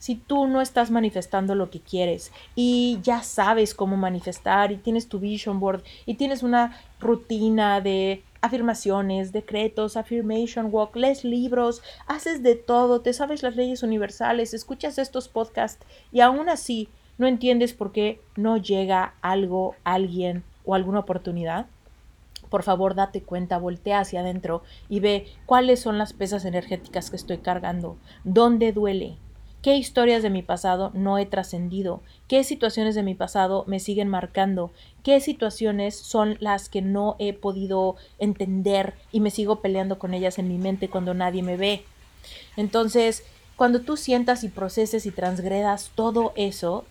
si tú no estás manifestando lo que quieres y ya sabes cómo manifestar y tienes tu vision board y tienes una rutina de afirmaciones, decretos, affirmation walk, lees libros, haces de todo, te sabes las leyes universales, escuchas estos podcasts y aún así no entiendes por qué no llega algo, alguien o alguna oportunidad, por favor date cuenta, voltea hacia adentro y ve cuáles son las pesas energéticas que estoy cargando, dónde duele, qué historias de mi pasado no he trascendido, qué situaciones de mi pasado me siguen marcando, qué situaciones son las que no he podido entender y me sigo peleando con ellas en mi mente cuando nadie me ve. Entonces, cuando tú sientas y proceses y transgredas todo eso,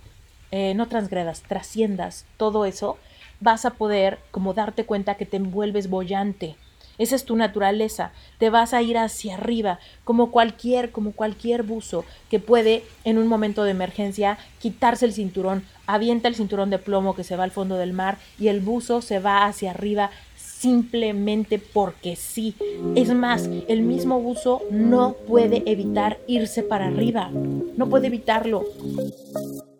eh, no transgredas, trasciendas todo eso, vas a poder como darte cuenta que te envuelves bollante. Esa es tu naturaleza. Te vas a ir hacia arriba, como cualquier, como cualquier buzo que puede en un momento de emergencia quitarse el cinturón, avienta el cinturón de plomo que se va al fondo del mar y el buzo se va hacia arriba simplemente porque sí. Es más, el mismo buzo no puede evitar irse para arriba. No puede evitarlo.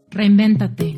Reinvéntate.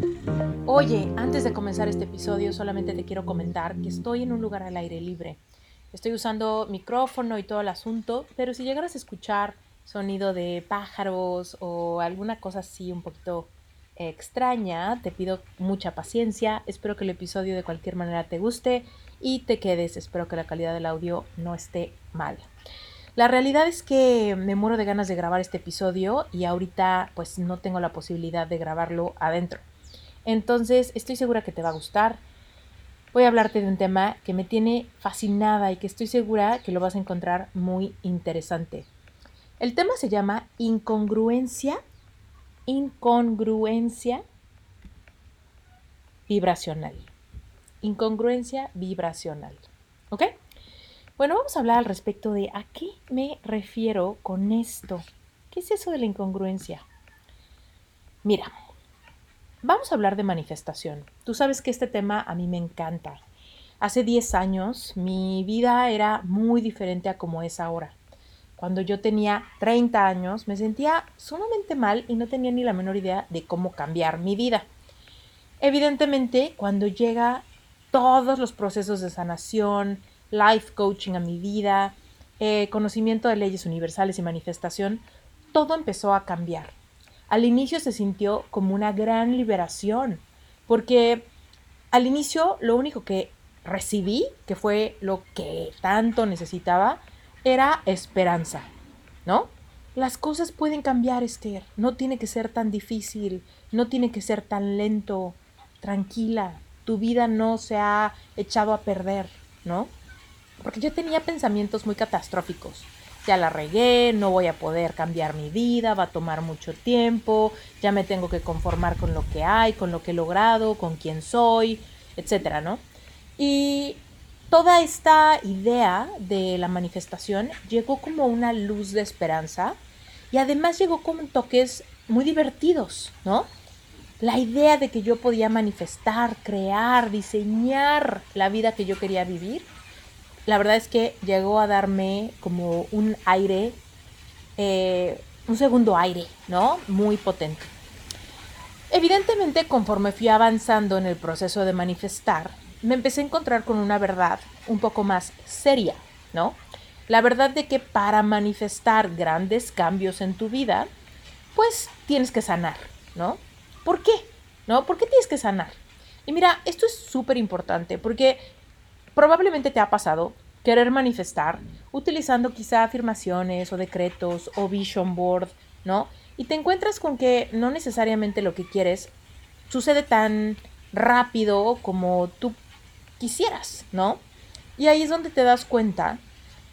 Oye, antes de comenzar este episodio, solamente te quiero comentar que estoy en un lugar al aire libre. Estoy usando micrófono y todo el asunto, pero si llegaras a escuchar sonido de pájaros o alguna cosa así un poquito extraña, te pido mucha paciencia. Espero que el episodio de cualquier manera te guste y te quedes. Espero que la calidad del audio no esté mal. La realidad es que me muero de ganas de grabar este episodio y ahorita pues no tengo la posibilidad de grabarlo adentro. Entonces, estoy segura que te va a gustar. Voy a hablarte de un tema que me tiene fascinada y que estoy segura que lo vas a encontrar muy interesante. El tema se llama incongruencia, incongruencia vibracional. Incongruencia vibracional. ¿Ok? Bueno, vamos a hablar al respecto de a qué me refiero con esto. ¿Qué es eso de la incongruencia? Mira, Vamos a hablar de manifestación. Tú sabes que este tema a mí me encanta. Hace 10 años mi vida era muy diferente a como es ahora. Cuando yo tenía 30 años me sentía sumamente mal y no tenía ni la menor idea de cómo cambiar mi vida. Evidentemente, cuando llega todos los procesos de sanación, life coaching a mi vida, eh, conocimiento de leyes universales y manifestación, todo empezó a cambiar al inicio se sintió como una gran liberación, porque al inicio lo único que recibí, que fue lo que tanto necesitaba, era esperanza, ¿no? Las cosas pueden cambiar, Esther, no tiene que ser tan difícil, no tiene que ser tan lento, tranquila, tu vida no se ha echado a perder, ¿no? Porque yo tenía pensamientos muy catastróficos ya la regué, no voy a poder cambiar mi vida, va a tomar mucho tiempo, ya me tengo que conformar con lo que hay, con lo que he logrado, con quién soy, etcétera, ¿no? Y toda esta idea de la manifestación llegó como una luz de esperanza y además llegó con toques muy divertidos, ¿no? La idea de que yo podía manifestar, crear, diseñar la vida que yo quería vivir la verdad es que llegó a darme como un aire, eh, un segundo aire, ¿no? Muy potente. Evidentemente, conforme fui avanzando en el proceso de manifestar, me empecé a encontrar con una verdad un poco más seria, ¿no? La verdad de que para manifestar grandes cambios en tu vida, pues tienes que sanar, ¿no? ¿Por qué? ¿No? ¿Por qué tienes que sanar? Y mira, esto es súper importante porque probablemente te ha pasado querer manifestar utilizando quizá afirmaciones o decretos o vision board, ¿no? Y te encuentras con que no necesariamente lo que quieres sucede tan rápido como tú quisieras, ¿no? Y ahí es donde te das cuenta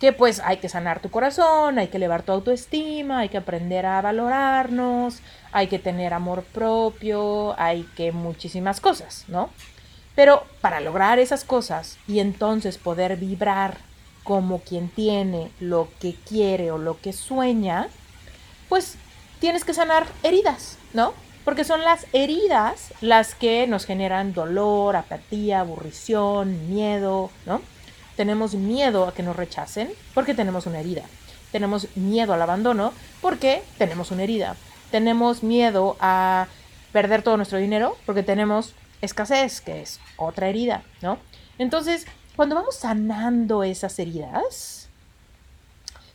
que pues hay que sanar tu corazón, hay que elevar tu autoestima, hay que aprender a valorarnos, hay que tener amor propio, hay que muchísimas cosas, ¿no? Pero para lograr esas cosas y entonces poder vibrar como quien tiene lo que quiere o lo que sueña, pues tienes que sanar heridas, ¿no? Porque son las heridas las que nos generan dolor, apatía, aburrición, miedo, ¿no? Tenemos miedo a que nos rechacen porque tenemos una herida. Tenemos miedo al abandono porque tenemos una herida. Tenemos miedo a perder todo nuestro dinero porque tenemos escasez, que es otra herida, ¿no? Entonces, cuando vamos sanando esas heridas,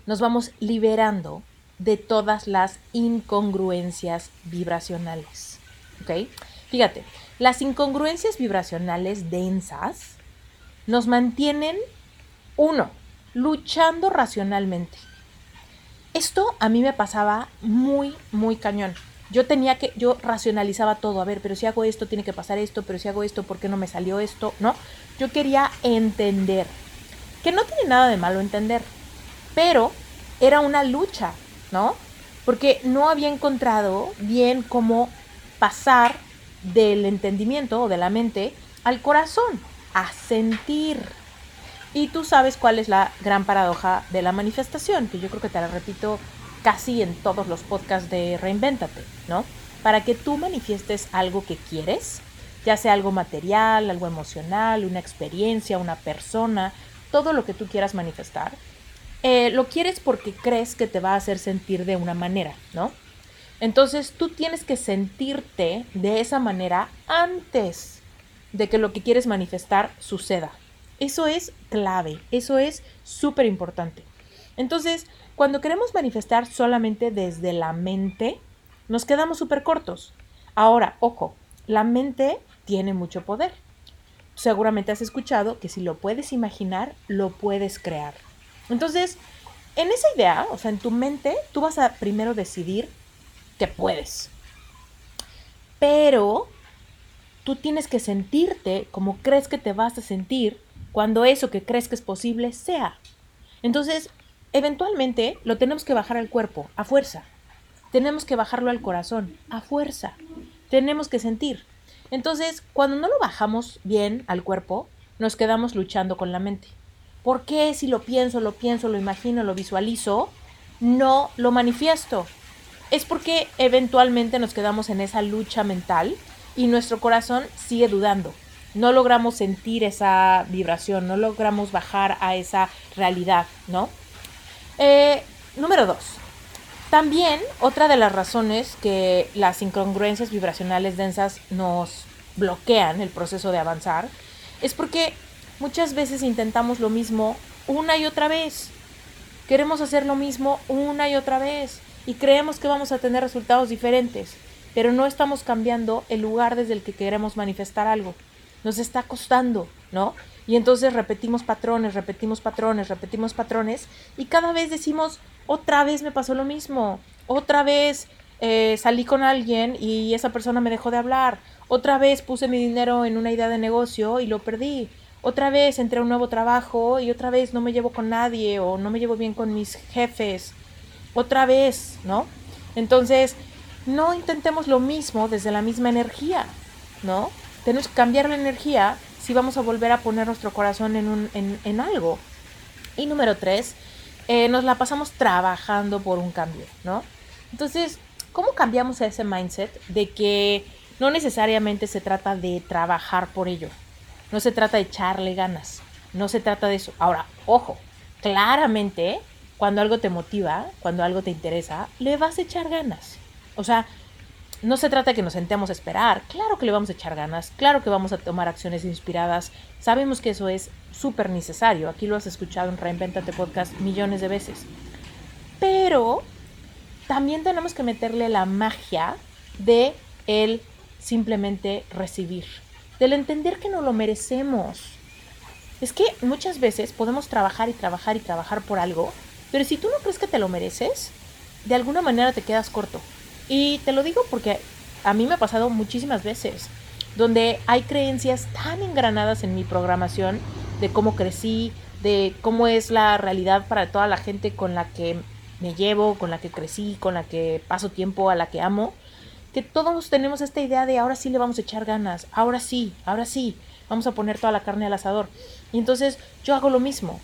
nos vamos liberando de todas las incongruencias vibracionales. ¿Ok? Fíjate, las incongruencias vibracionales densas nos mantienen, uno, luchando racionalmente. Esto a mí me pasaba muy, muy cañón. Yo tenía que, yo racionalizaba todo, a ver, pero si hago esto, tiene que pasar esto, pero si hago esto, ¿por qué no me salió esto? ¿No? Yo quería entender, que no tiene nada de malo entender, pero era una lucha, ¿no? Porque no había encontrado bien cómo pasar del entendimiento o de la mente al corazón a sentir. Y tú sabes cuál es la gran paradoja de la manifestación, que yo creo que te la repito casi en todos los podcasts de Reinvéntate, ¿no? Para que tú manifiestes algo que quieres, ya sea algo material, algo emocional, una experiencia, una persona, todo lo que tú quieras manifestar, eh, lo quieres porque crees que te va a hacer sentir de una manera, ¿no? Entonces tú tienes que sentirte de esa manera antes de que lo que quieres manifestar suceda. Eso es clave, eso es súper importante. Entonces, cuando queremos manifestar solamente desde la mente, nos quedamos súper cortos. Ahora, ojo, la mente tiene mucho poder. Seguramente has escuchado que si lo puedes imaginar, lo puedes crear. Entonces, en esa idea, o sea, en tu mente, tú vas a primero decidir que puedes. Pero tú tienes que sentirte como crees que te vas a sentir cuando eso que crees que es posible sea. Entonces, eventualmente lo tenemos que bajar al cuerpo, a fuerza. Tenemos que bajarlo al corazón, a fuerza. Tenemos que sentir. Entonces, cuando no lo bajamos bien al cuerpo, nos quedamos luchando con la mente. ¿Por qué si lo pienso, lo pienso, lo imagino, lo visualizo, no lo manifiesto? Es porque eventualmente nos quedamos en esa lucha mental y nuestro corazón sigue dudando. No logramos sentir esa vibración, no logramos bajar a esa realidad, ¿no? Eh, número dos. También otra de las razones que las incongruencias vibracionales densas nos bloquean el proceso de avanzar es porque muchas veces intentamos lo mismo una y otra vez. Queremos hacer lo mismo una y otra vez y creemos que vamos a tener resultados diferentes pero no estamos cambiando el lugar desde el que queremos manifestar algo. Nos está costando, ¿no? Y entonces repetimos patrones, repetimos patrones, repetimos patrones y cada vez decimos, otra vez me pasó lo mismo, otra vez eh, salí con alguien y esa persona me dejó de hablar, otra vez puse mi dinero en una idea de negocio y lo perdí, otra vez entré a un nuevo trabajo y otra vez no me llevo con nadie o no me llevo bien con mis jefes, otra vez, ¿no? Entonces, no intentemos lo mismo desde la misma energía, ¿no? Tenemos que cambiar la energía si vamos a volver a poner nuestro corazón en, en, algo. Y número tres, eh, nos la pasamos trabajando por un cambio, ¿no? Entonces, ¿cómo cambiamos ese mindset de que no necesariamente se trata de trabajar por ello? No se trata de echarle ganas, no se trata de eso. Ahora, ojo, claramente, cuando algo te motiva, cuando algo te interesa, le vas a echar ganas. O sea, no se trata de que nos sentemos a esperar. Claro que le vamos a echar ganas, claro que vamos a tomar acciones inspiradas. Sabemos que eso es súper necesario. Aquí lo has escuchado en Reinventate Podcast millones de veces. Pero también tenemos que meterle la magia de el simplemente recibir, del entender que no lo merecemos. es que muchas veces podemos trabajar y trabajar y trabajar por algo, pero si tú no crees que te lo mereces, de alguna manera te quedas corto. Y te lo digo porque a mí me ha pasado muchísimas veces, donde hay creencias tan engranadas en mi programación de cómo crecí, de cómo es la realidad para toda la gente con la que me llevo, con la que crecí, con la que paso tiempo, a la que amo, que todos tenemos esta idea de ahora sí le vamos a echar ganas, ahora sí, ahora sí, vamos a poner toda la carne al asador. Y entonces yo hago lo mismo,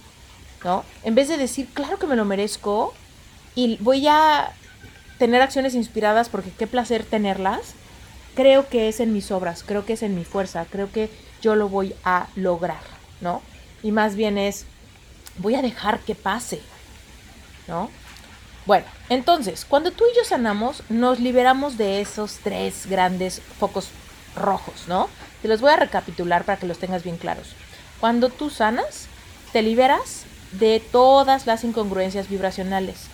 ¿no? En vez de decir, claro que me lo merezco y voy a tener acciones inspiradas porque qué placer tenerlas, creo que es en mis obras, creo que es en mi fuerza, creo que yo lo voy a lograr, ¿no? Y más bien es, voy a dejar que pase, ¿no? Bueno, entonces, cuando tú y yo sanamos, nos liberamos de esos tres grandes focos rojos, ¿no? Te los voy a recapitular para que los tengas bien claros. Cuando tú sanas, te liberas de todas las incongruencias vibracionales,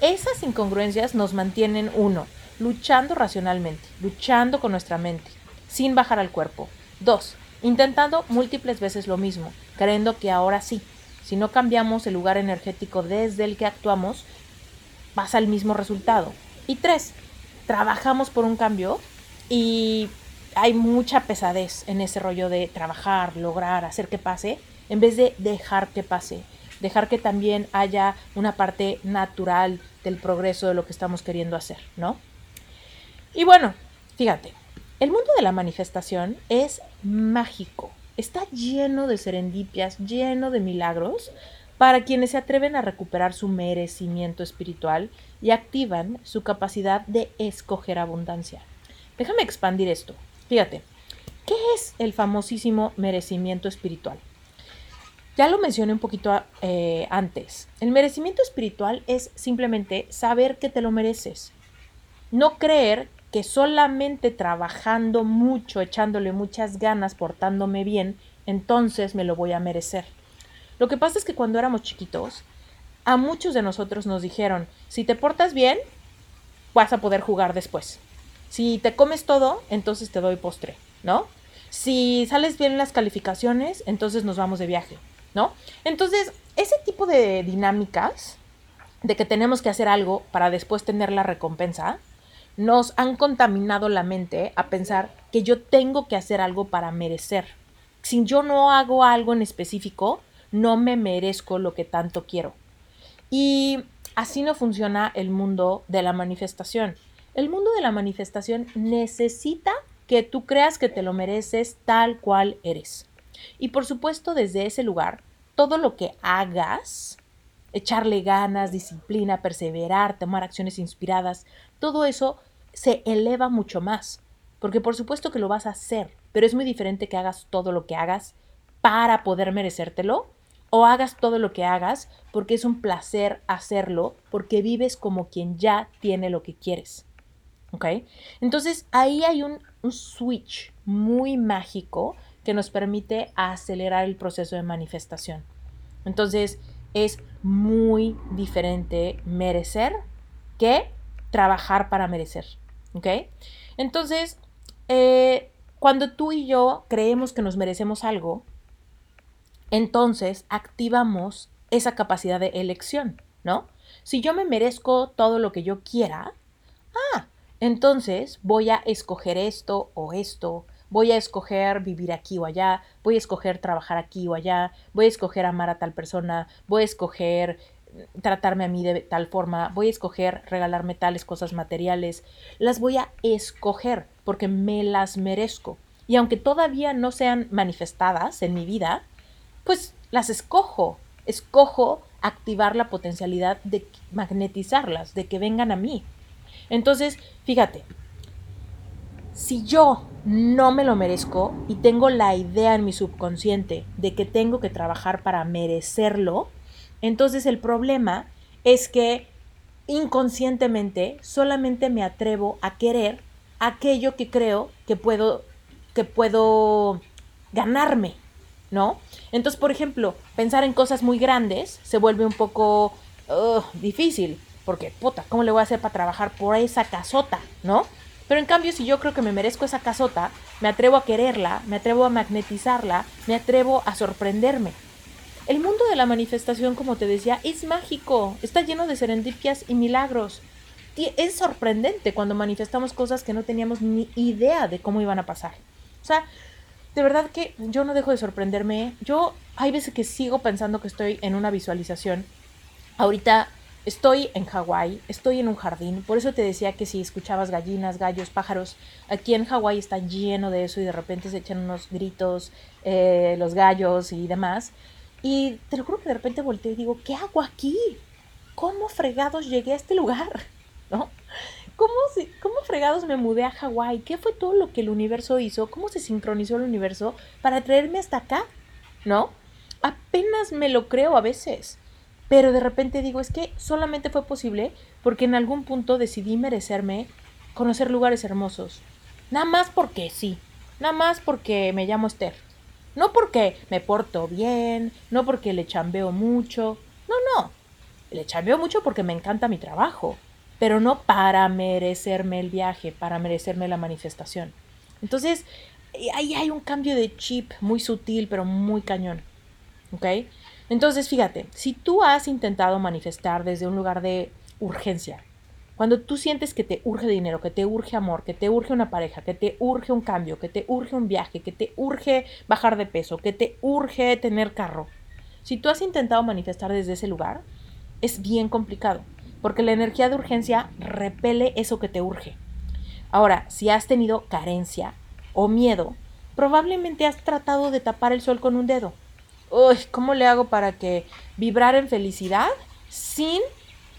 Esas incongruencias nos mantienen uno, luchando racionalmente, luchando con nuestra mente, sin bajar al cuerpo. Dos, intentando múltiples veces lo mismo, creyendo que ahora sí, si no cambiamos el lugar energético desde el que actuamos, pasa el mismo resultado. Y tres, trabajamos por un cambio y hay mucha pesadez en ese rollo de trabajar, lograr, hacer que pase, en vez de dejar que pase, dejar que también haya una parte natural del progreso de lo que estamos queriendo hacer, ¿no? Y bueno, fíjate, el mundo de la manifestación es mágico, está lleno de serendipias, lleno de milagros para quienes se atreven a recuperar su merecimiento espiritual y activan su capacidad de escoger abundancia. Déjame expandir esto. Fíjate, ¿qué es el famosísimo merecimiento espiritual? Ya lo mencioné un poquito eh, antes. El merecimiento espiritual es simplemente saber que te lo mereces. No creer que solamente trabajando mucho, echándole muchas ganas, portándome bien, entonces me lo voy a merecer. Lo que pasa es que cuando éramos chiquitos, a muchos de nosotros nos dijeron, si te portas bien, vas a poder jugar después. Si te comes todo, entonces te doy postre, ¿no? Si sales bien en las calificaciones, entonces nos vamos de viaje, ¿no? Entonces, ese tipo de dinámicas de que tenemos que hacer algo para después tener la recompensa, nos han contaminado la mente a pensar que yo tengo que hacer algo para merecer. Si yo no hago algo en específico, no me merezco lo que tanto quiero. Y así no funciona el mundo de la manifestación. El mundo de la manifestación necesita que tú creas que te lo mereces tal cual eres. Y por supuesto, desde ese lugar, todo lo que hagas, echarle ganas, disciplina, perseverar, tomar acciones inspiradas, todo eso se eleva mucho más. Porque por supuesto que lo vas a hacer, pero es muy diferente que hagas todo lo que hagas para poder merecértelo o hagas todo lo que hagas porque es un placer hacerlo, porque vives como quien ya tiene lo que quieres. Entonces ahí hay un, switch muy mágico que nos permite acelerar el proceso de manifestación. Entonces es muy diferente merecer que trabajar para merecer. ¿Ok? Entonces, eh, cuando tú y yo creemos que nos merecemos algo, entonces activamos esa capacidad de elección, ¿no? Si yo me merezco todo lo que yo quiera, ah, entonces voy a escoger esto o esto, voy a escoger vivir aquí o allá, voy a escoger trabajar aquí o allá, voy a escoger amar a tal persona, voy a escoger mm, tratarme a mí de tal forma, voy a escoger regalarme tales cosas materiales, las voy a escoger porque me las merezco. Y aunque todavía no sean manifestadas en mi vida, pues las escojo, escojo activar la potencialidad de magnetizarlas, de que vengan a mí. Entonces, fíjate, si yo no me lo merezco y tengo la idea en mi subconsciente de que tengo que trabajar para merecerlo, entonces el problema es que inconscientemente solamente me atrevo a querer aquello que creo que puedo que puedo ganarme, ¿no? Entonces, por ejemplo, pensar en cosas muy grandes se vuelve un poco difícil porque, puta, ¿cómo le voy a hacer para trabajar por esa casota, no? Pero en cambio, si yo creo que me merezco esa casota, me atrevo a quererla, me atrevo a magnetizarla, me atrevo a sorprenderme. El mundo de la manifestación, como te decía, es mágico, está lleno de serendipias y milagros. Es sorprendente cuando manifestamos cosas que no teníamos ni idea de cómo iban a pasar. O sea, de verdad que yo no dejo de sorprenderme. Yo hay veces que sigo pensando que estoy en una visualización. Ahorita estoy en Hawái, estoy en un jardín. Por eso te decía que si escuchabas gallinas, gallos, pájaros, aquí en Hawái está lleno de eso y de repente se echan unos gritos eh, los gallos y demás. Y te lo juro que de repente volteo y digo, ¿qué hago aquí? ¿Cómo fregados llegué a este lugar? ¿No? ¿Cómo, ¿Cómo fregados me mudé a Hawái? ¿Qué fue todo lo que el universo hizo? ¿Cómo se sincronizó el universo para traerme hasta acá? ¿No? Apenas me lo creo a veces. Pero de repente digo, es que solamente fue posible porque en algún punto decidí merecerme conocer lugares hermosos. Nada más porque sí. Nada más porque me llamo Esther. No porque me porto bien, no porque le chambeo mucho. No, no. Le chambeo mucho porque me encanta mi trabajo pero no para merecerme el viaje, para merecerme la manifestación. Entonces, ahí hay un cambio de chip muy sutil, pero muy cañón. ¿Ok? Entonces, fíjate, si tú has intentado manifestar desde un lugar de urgencia, cuando tú sientes que te urge dinero, que te urge amor, que te urge una pareja, que te urge un cambio, que te urge un viaje, que te urge bajar de peso, que te urge tener carro, si tú has intentado manifestar desde ese lugar, es bien complicado porque la energía de urgencia repele eso que te urge. Ahora, si has tenido carencia o miedo, probablemente has tratado de tapar el sol con un dedo. Uy, ¿cómo le hago para que vibrar en felicidad sin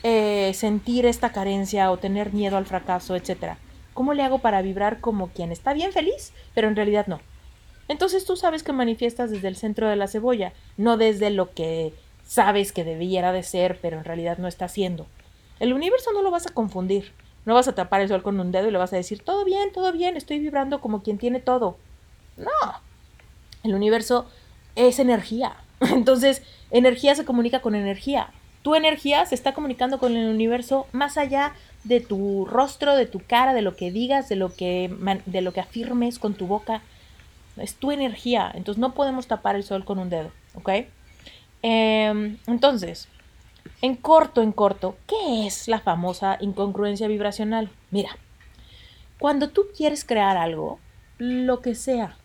eh, sentir esta carencia o tener miedo al fracaso, etcétera? ¿Cómo le hago para vibrar como quien está bien feliz, pero en realidad no? Entonces tú sabes que manifiestas desde el centro de la cebolla, no desde lo que sabes que debiera de ser, pero en realidad no está haciendo. El universo no lo vas a confundir. No vas a tapar el sol con un dedo y le vas a decir, todo bien, todo bien, estoy vibrando como quien tiene todo. No. El universo es energía. Entonces, energía se comunica con energía. Tu energía se está comunicando con el universo más allá de tu rostro, de tu cara, de lo que digas, de lo que, de lo que afirmes con tu boca. Es tu energía. Entonces, no podemos tapar el sol con un dedo. ¿Ok? Em, entonces, en corto, en corto, ¿qué es la famosa incongruencia vibracional? Mira, cuando tú quieres crear algo, lo que sea,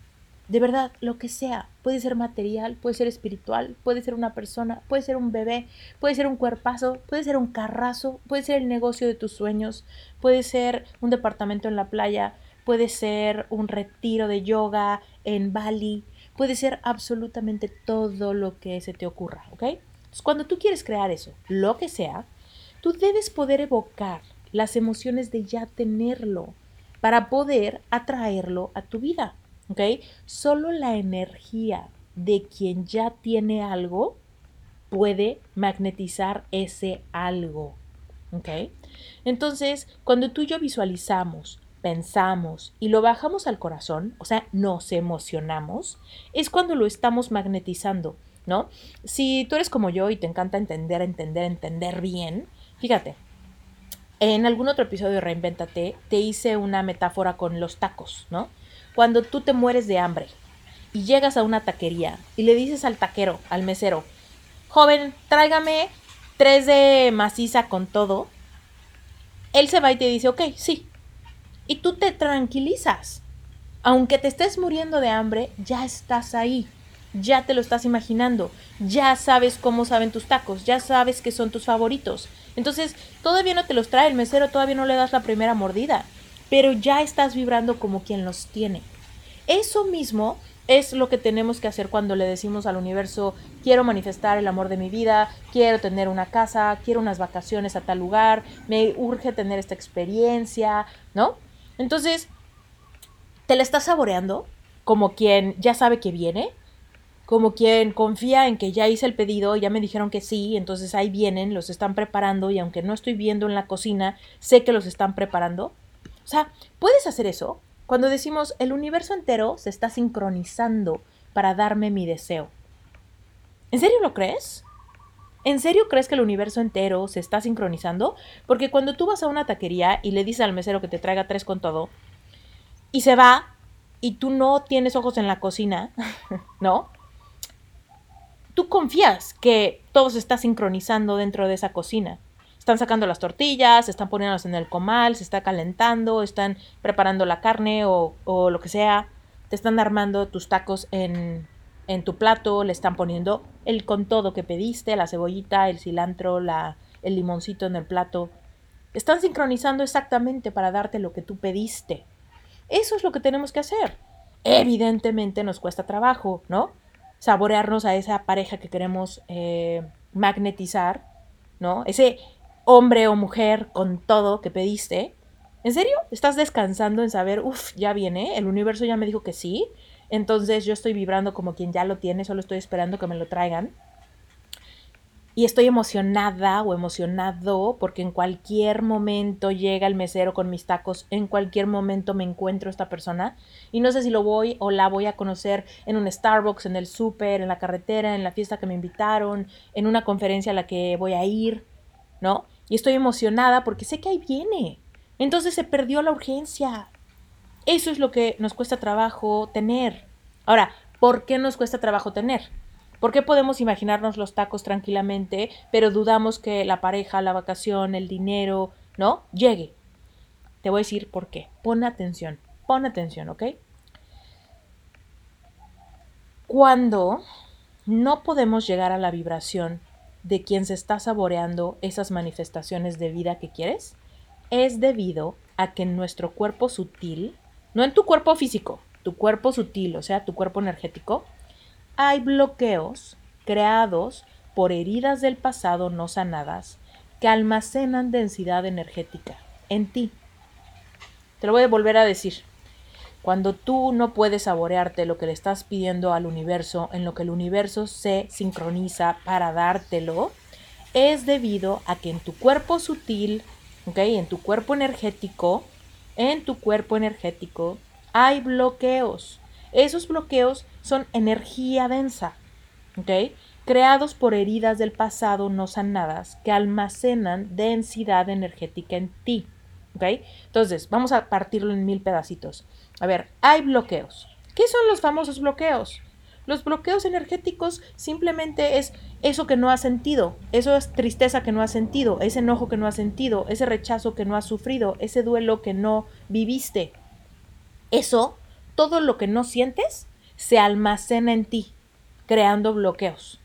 de verdad, lo que sea, puede ser material, puede ser espiritual, puede ser una persona, puede ser un bebé, puede ser un cuerpazo, puede ser un carrazo, puede ser el negocio de tus sueños, puede ser un departamento en la playa, puede ser un retiro de yoga en Bali, puede ser absolutamente todo lo que se te ocurra, ¿ok? cuando tú quieres crear eso, lo que sea, tú debes poder evocar las emociones de ya tenerlo para poder atraerlo a tu vida. ¿Ok? Solo la energía de quien ya tiene algo puede magnetizar ese algo. ¿Ok? Entonces, cuando tú y yo visualizamos, pensamos y lo bajamos al corazón, o sea, nos emocionamos, es cuando lo estamos magnetizando. ¿no? Si tú eres como yo y te encanta entender, entender, entender bien, fíjate, en algún otro episodio de Reinventate te hice una metáfora con los tacos, ¿no? Cuando tú te mueres de hambre y llegas a una taquería y le dices al taquero, al mesero, joven, tráigame tres de maciza con todo, él se va y te dice, ok, sí. Y tú te tranquilizas. Aunque te estés muriendo de hambre, ya estás ahí ya te lo estás imaginando, ya sabes cómo saben tus tacos, ya sabes que son tus favoritos. Entonces, todavía no te los trae el mesero, todavía no le das la primera mordida, pero ya estás vibrando como quien los tiene. Eso mismo es lo que tenemos que hacer cuando le decimos al universo, quiero manifestar el amor de mi vida, quiero tener una casa, quiero unas vacaciones a tal lugar, me urge tener esta experiencia, ¿no? Entonces, te la estás saboreando como quien ya sabe que viene, como quien confía en que ya hice el pedido, ya me dijeron que sí, entonces ahí vienen, los están preparando y aunque no estoy viendo en la cocina, sé que los están preparando. O sea, puedes hacer eso cuando decimos el universo entero se está sincronizando para darme mi deseo. ¿En serio lo crees? ¿En serio crees que el universo entero se está sincronizando? Porque cuando tú vas a una taquería y le dices al mesero que te traiga tres con todo, y se va, y tú no tienes ojos en la cocina, ¿no? Tú confías que todo se está sincronizando dentro de esa cocina. Están sacando las tortillas, están poniéndolas en el comal, se está calentando, están preparando la carne o, o lo que sea, te están armando tus tacos en, en tu plato, le están poniendo el con todo que pediste, la cebollita, el cilantro, la, el limoncito en el plato. Están sincronizando exactamente para darte lo que tú pediste. Eso es lo que tenemos que hacer. Evidentemente nos cuesta trabajo, ¿no? Saborearnos a esa pareja que queremos eh, magnetizar, ¿no? Ese hombre o mujer con todo que pediste. ¿En serio? ¿Estás descansando en saber, uff, ya viene? El universo ya me dijo que sí. Entonces yo estoy vibrando como quien ya lo tiene, solo estoy esperando que me lo traigan. Y estoy emocionada o emocionado porque en cualquier momento llega el mesero con mis tacos, en cualquier momento me encuentro esta persona y no sé si lo voy o la voy a conocer en un Starbucks, en el súper, en la carretera, en la fiesta que me invitaron, en una conferencia a la que voy a ir, ¿no? Y estoy emocionada porque sé que ahí viene. Entonces se perdió la urgencia. Eso es lo que nos cuesta trabajo tener. Ahora, ¿por qué nos cuesta trabajo tener? ¿Por qué podemos imaginarnos los tacos tranquilamente, pero dudamos que la pareja, la vacación, el dinero, ¿no? Llegue. Te voy a decir por qué. Pon atención, pon atención, ¿ok? Cuando no podemos llegar a la vibración de quien se está saboreando esas manifestaciones de vida que quieres, es debido a que en nuestro cuerpo sutil no en tu cuerpo físico, tu cuerpo sutil, o sea, tu cuerpo energético, hay bloqueos creados por heridas del pasado no sanadas que almacenan densidad energética en ti. Te lo voy a volver a decir. Cuando tú no puedes saborearte lo que le estás pidiendo al universo, en lo que el universo se sincroniza para dártelo, es debido a que en tu cuerpo sutil, ¿ok? En tu cuerpo energético, en tu cuerpo energético hay bloqueos. Esos bloqueos son energía densa, ¿ok? Creados por heridas del pasado no sanadas que almacenan densidad energética en ti, ¿ok? Entonces, vamos a partirlo en mil pedacitos. A ver, hay bloqueos. ¿Qué son los famosos bloqueos? Los bloqueos energéticos simplemente es eso que no has sentido, eso es tristeza que no has sentido, ese enojo que no has sentido, ese rechazo que no has sufrido, ese duelo que no viviste. Eso, todo lo que no sientes, se almacena en ti, creando bloqueos.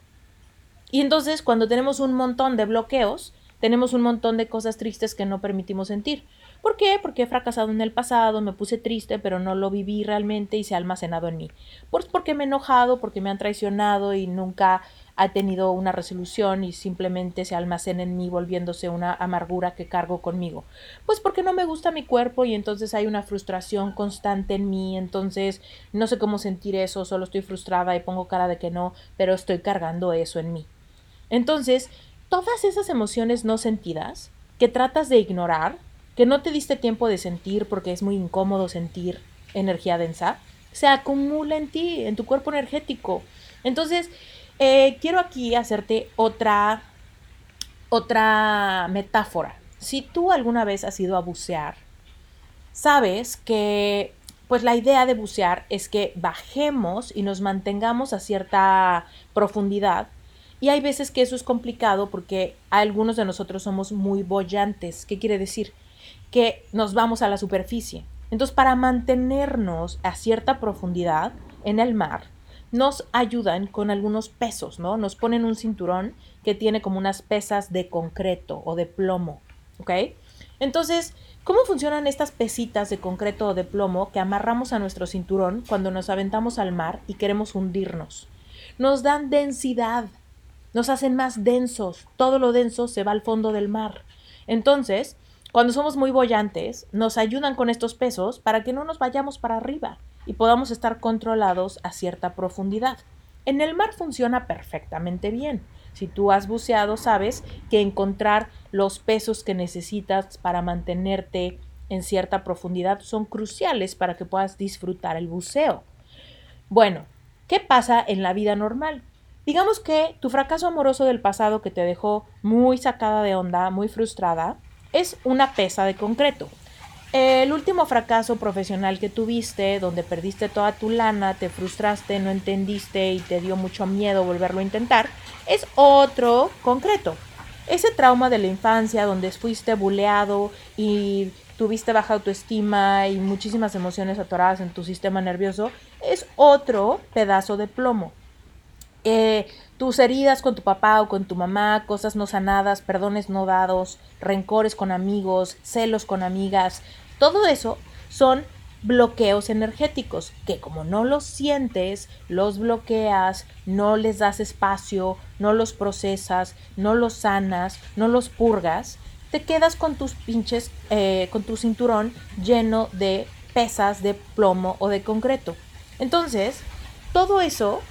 Y entonces cuando tenemos un montón de bloqueos, tenemos un montón de cosas tristes que no permitimos sentir. ¿Por qué? Porque he fracasado en el pasado, me puse triste, pero no lo viví realmente y se ha almacenado en mí. Pues porque me he enojado, porque me han traicionado y nunca ha tenido una resolución y simplemente se almacena en mí volviéndose una amargura que cargo conmigo. Pues porque no me gusta mi cuerpo y entonces hay una frustración constante en mí, entonces no sé cómo sentir eso, solo estoy frustrada y pongo cara de que no, pero estoy cargando eso en mí. Entonces, todas esas emociones no sentidas que tratas de ignorar, que no te diste tiempo de sentir porque es muy incómodo sentir energía densa, se acumula en ti, en tu cuerpo energético. Entonces, eh, quiero aquí hacerte otra, otra metáfora. Si tú alguna vez has ido a bucear, sabes que pues la idea de bucear es que bajemos y nos mantengamos a cierta profundidad. Y hay veces que eso es complicado porque algunos de nosotros somos muy bollantes. ¿Qué quiere decir? Que nos vamos a la superficie. Entonces, para mantenernos a cierta profundidad en el mar, nos ayudan con algunos pesos, ¿no? Nos ponen un cinturón que tiene como unas pesas de concreto o de plomo, ¿ok? Entonces, ¿cómo funcionan estas pesitas de concreto o de plomo que amarramos a nuestro cinturón cuando nos aventamos al mar y queremos hundirnos? Nos dan densidad, nos hacen más densos, todo lo denso se va al fondo del mar. Entonces, cuando somos muy bollantes, nos ayudan con estos pesos para que no nos vayamos para arriba y podamos estar controlados a cierta profundidad. En el mar funciona perfectamente bien. Si tú has buceado, sabes que encontrar los pesos que necesitas para mantenerte en cierta profundidad son cruciales para que puedas disfrutar el buceo. Bueno, ¿qué pasa en la vida normal? Digamos que tu fracaso amoroso del pasado que te dejó muy sacada de onda, muy frustrada, es una pesa de concreto. El último fracaso profesional que tuviste, donde perdiste toda tu lana, te frustraste, no entendiste y te dio mucho miedo volverlo a intentar, es otro concreto. Ese trauma de la infancia donde fuiste buleado y tuviste baja autoestima y muchísimas emociones atoradas en tu sistema nervioso, es otro pedazo de plomo. Eh, tus heridas con tu papá o con tu mamá, cosas no sanadas, perdones no dados, rencores con amigos, celos con amigas, todo eso son bloqueos energéticos que como no los sientes, los bloqueas, no les das espacio, no los procesas, no los sanas, no los purgas, te quedas con tus pinches, eh, con tu cinturón lleno de pesas de plomo o de concreto. Entonces, todo eso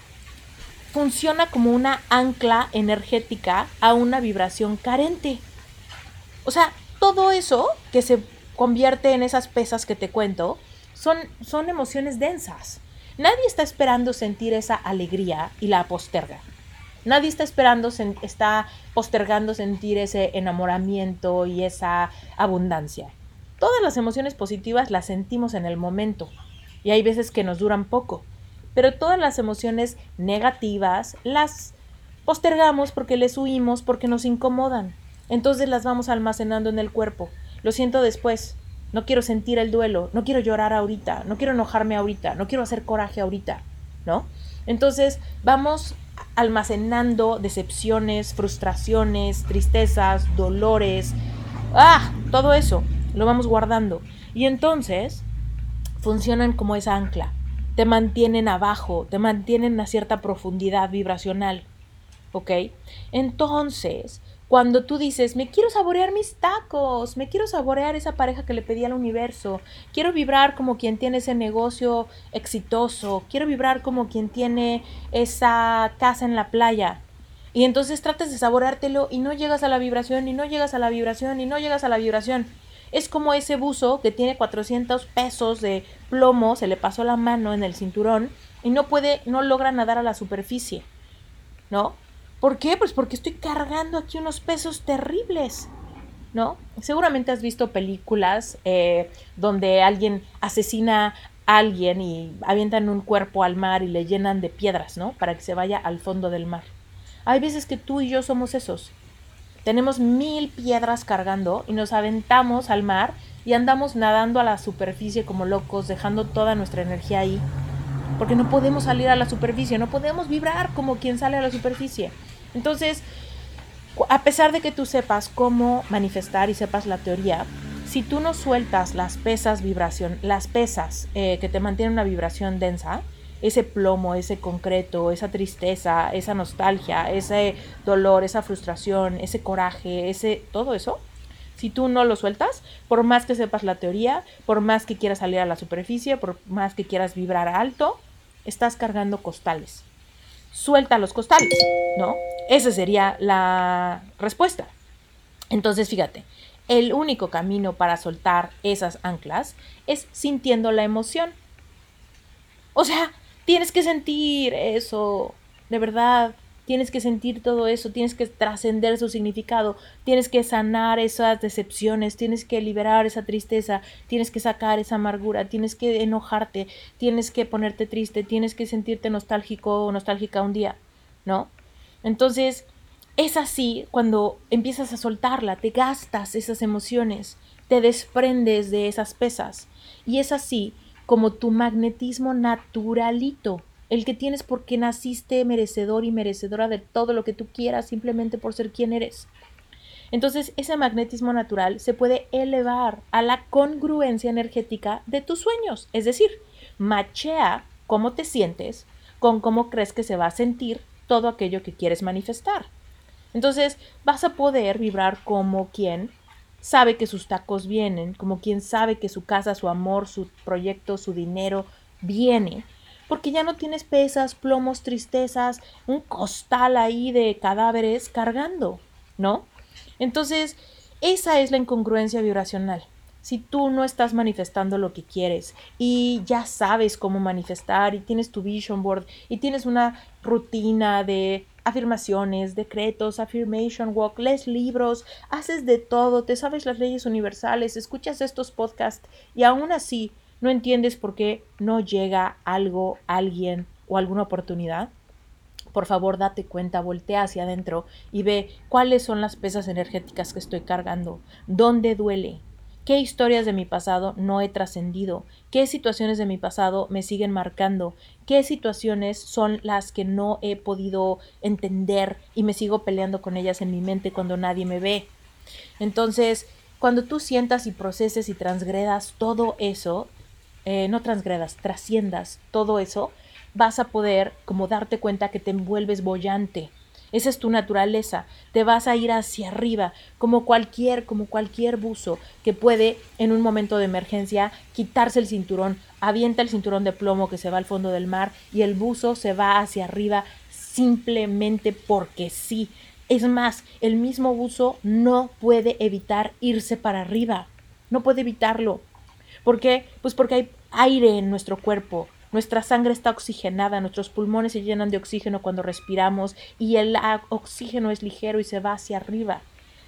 funciona como una ancla energética a una vibración carente. O sea, todo eso que se convierte en esas pesas que te cuento son, son emociones densas. Nadie está esperando sentir esa alegría y la posterga. Nadie está esperando, está postergando sentir ese enamoramiento y esa abundancia. Todas las emociones positivas las sentimos en el momento y hay veces que nos duran poco. Pero todas las emociones negativas las postergamos porque les huimos, porque nos incomodan. Entonces las vamos almacenando en el cuerpo. Lo siento después. No quiero sentir el duelo, no quiero llorar ahorita, no quiero enojarme ahorita, no quiero hacer coraje ahorita, ¿no? Entonces vamos almacenando decepciones, frustraciones, tristezas, dolores, ah, todo eso lo vamos guardando. Y entonces funcionan como esa ancla te mantienen abajo, te mantienen a cierta profundidad vibracional. ¿Ok? Entonces, cuando tú dices, me quiero saborear mis tacos, me quiero saborear esa pareja que le pedí al universo, quiero vibrar como quien tiene ese negocio exitoso, quiero vibrar como quien tiene esa casa en la playa. Y entonces tratas de saboreártelo y no llegas a la vibración, y no llegas a la vibración, y no llegas a la vibración. Es como ese buzo que tiene 400 pesos de plomo, se le pasó la mano en el cinturón y no puede, no logra nadar a la superficie. ¿No? ¿Por qué? Pues porque estoy cargando aquí unos pesos terribles. ¿No? Seguramente has visto películas eh, donde alguien asesina a alguien y avientan un cuerpo al mar y le llenan de piedras, ¿no? Para que se vaya al fondo del mar. Hay veces que tú y yo somos esos tenemos mil piedras cargando y nos aventamos al mar y andamos nadando a la superficie como locos, dejando toda nuestra energía ahí. Porque no podemos salir a la superficie, no podemos vibrar como quien sale a la superficie. Entonces, a pesar de que tú sepas cómo manifestar y sepas la teoría, si tú no sueltas las pesas vibración, las pesas eh, que te mantienen una vibración densa, ese plomo, ese concreto, esa tristeza, esa nostalgia, ese dolor, esa frustración, ese coraje, ese todo eso, si tú no lo sueltas, por más que sepas la teoría, por más que quieras salir a la superficie, por más que quieras vibrar alto, estás cargando costales. Suelta los costales, ¿no? Esa sería la respuesta. Entonces, fíjate, el único camino para soltar esas anclas es sintiendo la emoción. O sea, Tienes que sentir eso, de verdad. Tienes que sentir todo eso, tienes que trascender su significado, tienes que sanar esas decepciones, tienes que liberar esa tristeza, tienes que sacar esa amargura, tienes que enojarte, tienes que ponerte triste, tienes que sentirte nostálgico o nostálgica un día, ¿no? Entonces, es así cuando empiezas a soltarla, te gastas esas emociones, te desprendes de esas pesas. Y es así como tu magnetismo naturalito, el que tienes porque naciste merecedor y merecedora de todo lo que tú quieras simplemente por ser quien eres. Entonces, ese magnetismo natural se puede elevar a la congruencia energética de tus sueños, es decir, machea cómo te sientes con cómo crees que se va a sentir todo aquello que quieres manifestar. Entonces, vas a poder vibrar como quien sabe que sus tacos vienen, como quien sabe que su casa, su amor, su proyecto, su dinero viene, porque ya no tienes pesas, plomos, tristezas, un costal ahí de cadáveres cargando, ¿no? Entonces, esa es la incongruencia vibracional. si tú no estás manifestando lo que quieres y ya sabes cómo manifestar y tienes tu vision board y tienes una rutina de afirmaciones, decretos, affirmation walk, lees libros, haces de todo, te sabes las leyes universales, escuchas estos podcasts y aún así no entiendes por qué no llega algo, alguien o alguna oportunidad, por favor date cuenta, voltea hacia adentro y ve cuáles son las pesas energéticas que estoy cargando, dónde duele, qué historias de mi pasado no he trascendido, qué situaciones de mi pasado me siguen marcando, qué situaciones son las que no he podido entender y me sigo peleando con ellas en mi mente cuando nadie me ve. Entonces, cuando tú sientas y proceses y transgredas todo eso, eh, no transgredas, trasciendas todo eso, vas a poder como darte cuenta que te envuelves bollante. Esa es tu naturaleza. Te vas a ir hacia arriba, como cualquier, como cualquier buzo que puede en un momento de emergencia quitarse el cinturón, avienta el cinturón de plomo que se va al fondo del mar y el buzo se va hacia arriba simplemente porque sí. Es más, el mismo buzo no puede evitar irse para arriba. No puede evitarlo. ¿Por qué? Pues porque hay aire en nuestro cuerpo. Nuestra sangre está oxigenada, nuestros pulmones se llenan de oxígeno cuando respiramos y el oxígeno es ligero y se va hacia arriba.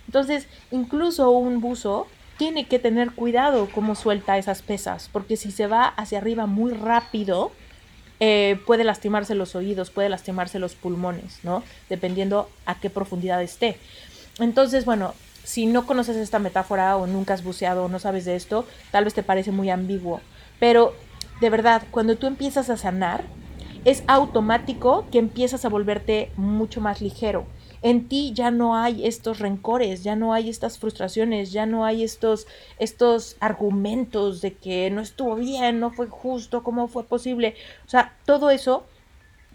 Entonces, incluso un buzo tiene que tener cuidado cómo suelta esas pesas, porque si se va hacia arriba muy rápido, eh, puede lastimarse los oídos, puede lastimarse los pulmones, ¿no? Dependiendo a qué profundidad esté. Entonces, bueno, si no conoces esta metáfora o nunca has buceado o no sabes de esto, tal vez te parece muy ambiguo. Pero de verdad, cuando tú empiezas a sanar, es automático que empiezas a volverte mucho más ligero. En ti ya no hay estos rencores, ya no hay estas frustraciones, ya no hay estos, estos argumentos de que no estuvo bien, no fue justo, cómo fue posible. O sea, todo eso,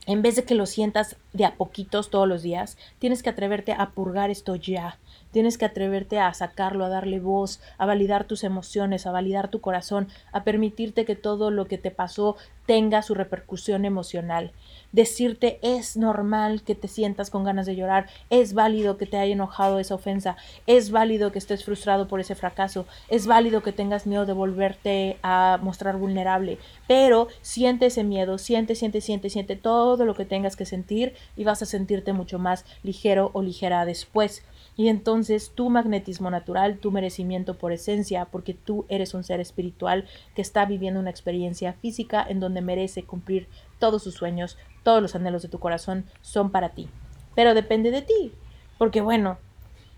en vez de que lo sientas de a poquitos todos los días, tienes que atreverte a purgar esto ya Tienes que atreverte a sacarlo, a darle voz, a validar tus emociones, a validar tu corazón, a permitirte que todo lo que te pasó tenga su repercusión emocional. Decirte es normal que te sientas con ganas de llorar, es válido que te haya enojado esa ofensa, es válido que estés frustrado por ese fracaso, es válido que tengas miedo de volverte a mostrar vulnerable, pero siente ese miedo, siente, siente, siente, siente todo lo que tengas que sentir y vas a sentirte mucho más ligero o ligera después. Y entonces tu magnetismo natural, tu merecimiento por esencia, porque tú eres un ser espiritual que está viviendo una experiencia física en donde merece cumplir todos sus sueños, todos los anhelos de tu corazón son para ti. Pero depende de ti, porque bueno,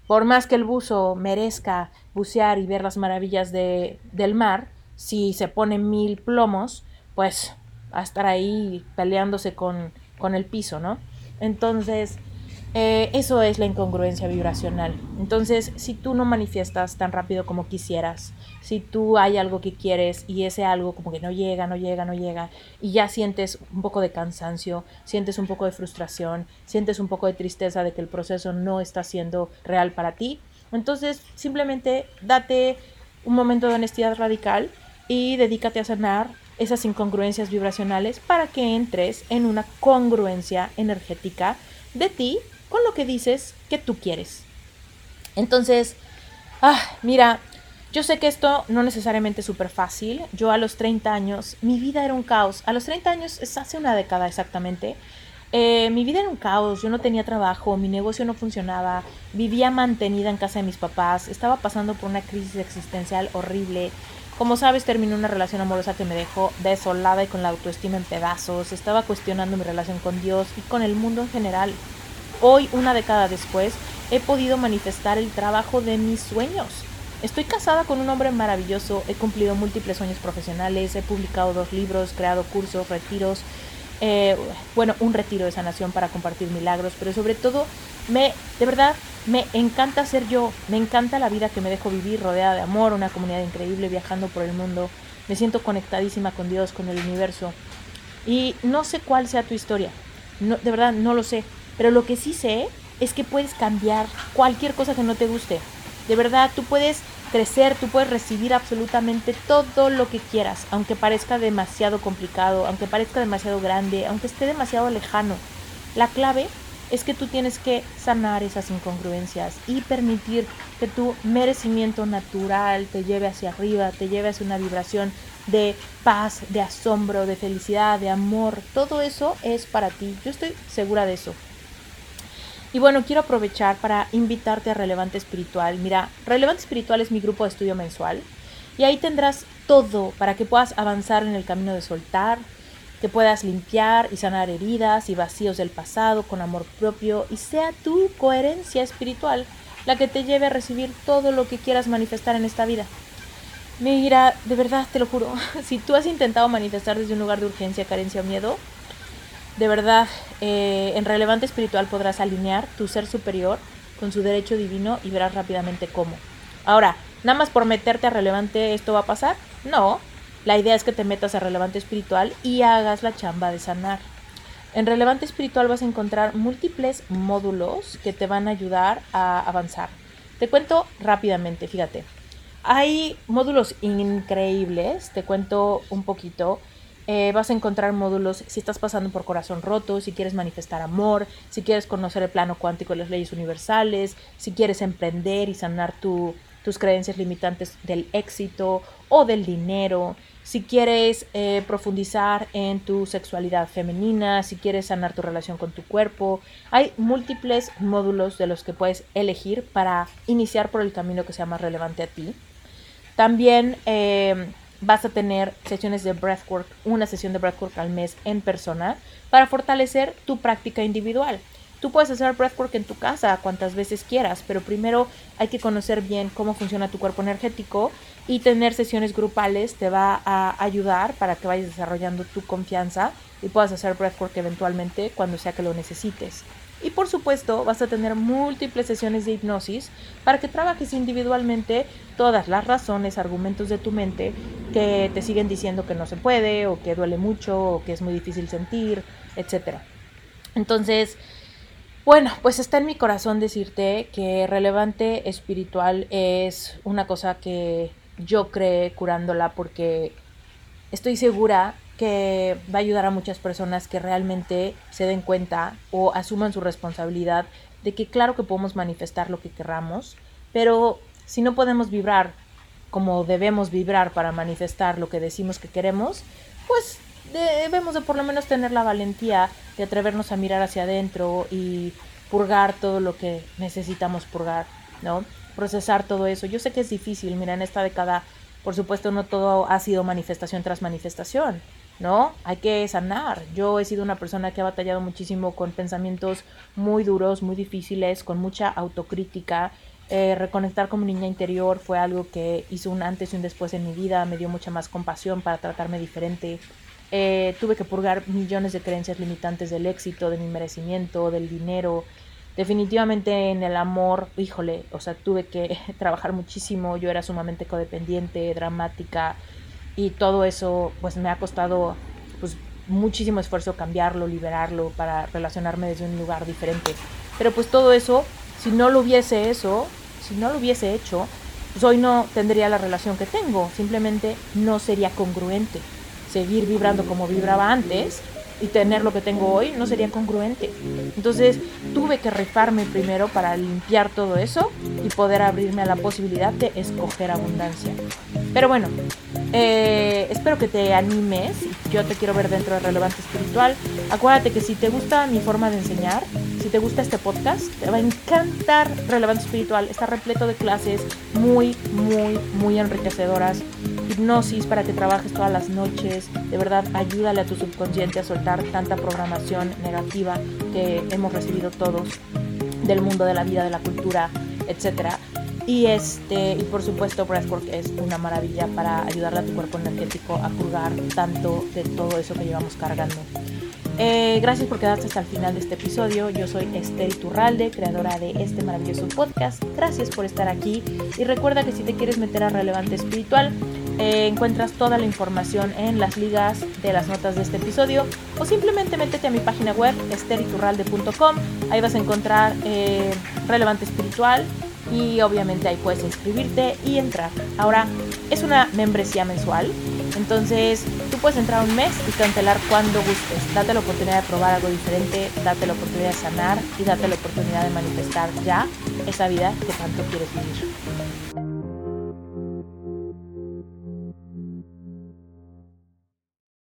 por más que el buzo merezca bucear y ver las maravillas de, del mar, si se pone mil plomos, pues a estar ahí peleándose con, con el piso, ¿no? Entonces, eh, eso es la incongruencia vibracional. Entonces, si tú no manifiestas tan rápido como quisieras, si tú hay algo que quieres y ese algo como que no llega, no llega, no llega, y ya sientes un poco de cansancio, sientes un poco de frustración, sientes un poco de tristeza de que el proceso no está siendo real para ti, entonces simplemente date un momento de honestidad radical y dedícate a sanar esas incongruencias vibracionales para que entres en una congruencia energética de ti con lo que dices que tú quieres. Entonces, ah, mira, yo sé que esto no necesariamente es súper fácil. Yo a los 30 años, mi vida era un caos. A los 30 años es hace una década exactamente. Eh, mi vida era un caos, yo no tenía trabajo, mi negocio no funcionaba, vivía mantenida en casa de mis papás, estaba pasando por una crisis existencial horrible. Como sabes, terminé una relación amorosa que me dejó desolada y con la autoestima en pedazos. Estaba cuestionando mi relación con Dios y con el mundo en general. Hoy, una década después, he podido manifestar el trabajo de mis sueños. Estoy casada con un hombre maravilloso, he cumplido múltiples sueños profesionales, he publicado dos libros, creado cursos, retiros, eh, bueno, un retiro de sanación para compartir milagros, pero sobre todo, me, de verdad, me encanta ser yo, me encanta la vida que me dejo vivir rodeada de amor, una comunidad increíble, viajando por el mundo, me siento conectadísima con Dios, con el universo. Y no sé cuál sea tu historia, no, de verdad no lo sé, pero lo que sí sé es que puedes cambiar cualquier cosa que no te guste. De verdad, tú puedes crecer, tú puedes recibir absolutamente todo lo que quieras, aunque parezca demasiado complicado, aunque parezca demasiado grande, aunque esté demasiado lejano. La clave es que tú tienes que sanar esas incongruencias y permitir que tu merecimiento natural te lleve hacia arriba, te lleve hacia una vibración de paz, de asombro, de felicidad, de amor. Todo eso es para ti. Yo estoy segura de eso. Y bueno, quiero aprovechar para invitarte a Relevante Espiritual. Mira, Relevante Espiritual es mi grupo de estudio mensual y ahí tendrás todo para que puedas avanzar en el camino de soltar, que puedas limpiar y sanar heridas y vacíos del pasado con amor propio y sea tu coherencia espiritual la que te lleve a recibir todo lo que quieras manifestar en esta vida. Mira, de verdad, te lo juro, si tú has intentado manifestar desde un lugar de urgencia, carencia o miedo, de verdad, eh, en relevante espiritual podrás alinear tu ser superior con su derecho divino y verás rápidamente cómo. Ahora, nada más por meterte a relevante esto va a pasar. No, la idea es que te metas a relevante espiritual y hagas la chamba de sanar. En relevante espiritual vas a encontrar múltiples módulos que te van a ayudar a avanzar. Te cuento rápidamente, fíjate. Hay módulos increíbles, te cuento un poquito. Eh, vas a encontrar módulos si estás pasando por corazón roto, si quieres manifestar amor, si quieres conocer el plano cuántico y las leyes universales, si quieres emprender y sanar tus creencias limitantes del éxito o del dinero, si quieres eh, profundizar en tu sexualidad femenina, si quieres sanar tu relación con tu cuerpo. Hay múltiples módulos de los que puedes elegir para iniciar por el camino que sea más relevante a ti. También eh, vas a tener sesiones de breathwork, una sesión de breathwork al mes en persona para fortalecer tu práctica individual. Tú puedes hacer breathwork en tu casa cuantas veces quieras, pero primero hay que conocer bien cómo funciona tu cuerpo energético y tener sesiones grupales te va a ayudar para que vayas desarrollando tu confianza y puedas hacer breathwork eventualmente cuando sea que lo necesites. Y por supuesto vas a tener múltiples sesiones de hipnosis para que trabajes individualmente todas las razones, argumentos de tu mente que te siguen diciendo que no se puede o que duele mucho o que es muy difícil sentir, etc. Entonces, bueno, pues está en mi corazón decirte que relevante espiritual es una cosa que yo creé curándola porque estoy segura que va a ayudar a muchas personas que realmente se den cuenta o asuman su responsabilidad de que claro que podemos manifestar lo que querramos, pero si no podemos vibrar como debemos vibrar para manifestar lo que decimos que queremos, pues debemos de por lo menos tener la valentía de atrevernos a mirar hacia adentro y purgar todo lo que necesitamos purgar, ¿no? Procesar todo eso. Yo sé que es difícil, mira, en esta década, por supuesto, no todo ha sido manifestación tras manifestación. ¿No? Hay que sanar. Yo he sido una persona que ha batallado muchísimo con pensamientos muy duros, muy difíciles, con mucha autocrítica. Eh, reconectar con mi niña interior fue algo que hizo un antes y un después en mi vida, me dio mucha más compasión para tratarme diferente. Eh, tuve que purgar millones de creencias limitantes del éxito, de mi merecimiento, del dinero. Definitivamente en el amor, híjole, o sea, tuve que trabajar muchísimo. Yo era sumamente codependiente, dramática, y todo eso pues me ha costado pues muchísimo esfuerzo cambiarlo, liberarlo para relacionarme desde un lugar diferente. Pero pues todo eso, si no lo hubiese eso, si no lo hubiese hecho, pues hoy no tendría la relación que tengo, simplemente no sería congruente. Seguir vibrando como vibraba antes y tener lo que tengo hoy no sería congruente. Entonces tuve que rifarme primero para limpiar todo eso y poder abrirme a la posibilidad de escoger abundancia. Pero bueno, eh, espero que te animes. Yo te quiero ver dentro de Relevante Espiritual. Acuérdate que si te gusta mi forma de enseñar, si te gusta este podcast, te va a encantar Relevante Espiritual. Está repleto de clases muy, muy, muy enriquecedoras. Hipnosis para que trabajes todas las noches. De verdad, ayúdale a tu subconsciente a soltar tanta programación negativa que hemos recibido todos del mundo de la vida, de la cultura, etcétera y, este, y por supuesto Breathwork es una maravilla para ayudarle a tu cuerpo energético a purgar tanto de todo eso que llevamos cargando. Eh, gracias por quedarte hasta el final de este episodio. Yo soy Esther Turralde, creadora de este maravilloso podcast. Gracias por estar aquí y recuerda que si te quieres meter a Relevante Espiritual, eh, encuentras toda la información en las ligas de las notas de este episodio o simplemente métete a mi página web esteriturralde.com. Ahí vas a encontrar eh, Relevante Espiritual y obviamente ahí puedes inscribirte y entrar. Ahora es una membresía mensual Entonces, tú puedes entrar un mes y cancelar cuando gustes. Date la oportunidad de probar algo diferente, date la oportunidad de sanar y date la oportunidad de manifestar ya esa vida que tanto quieres vivir.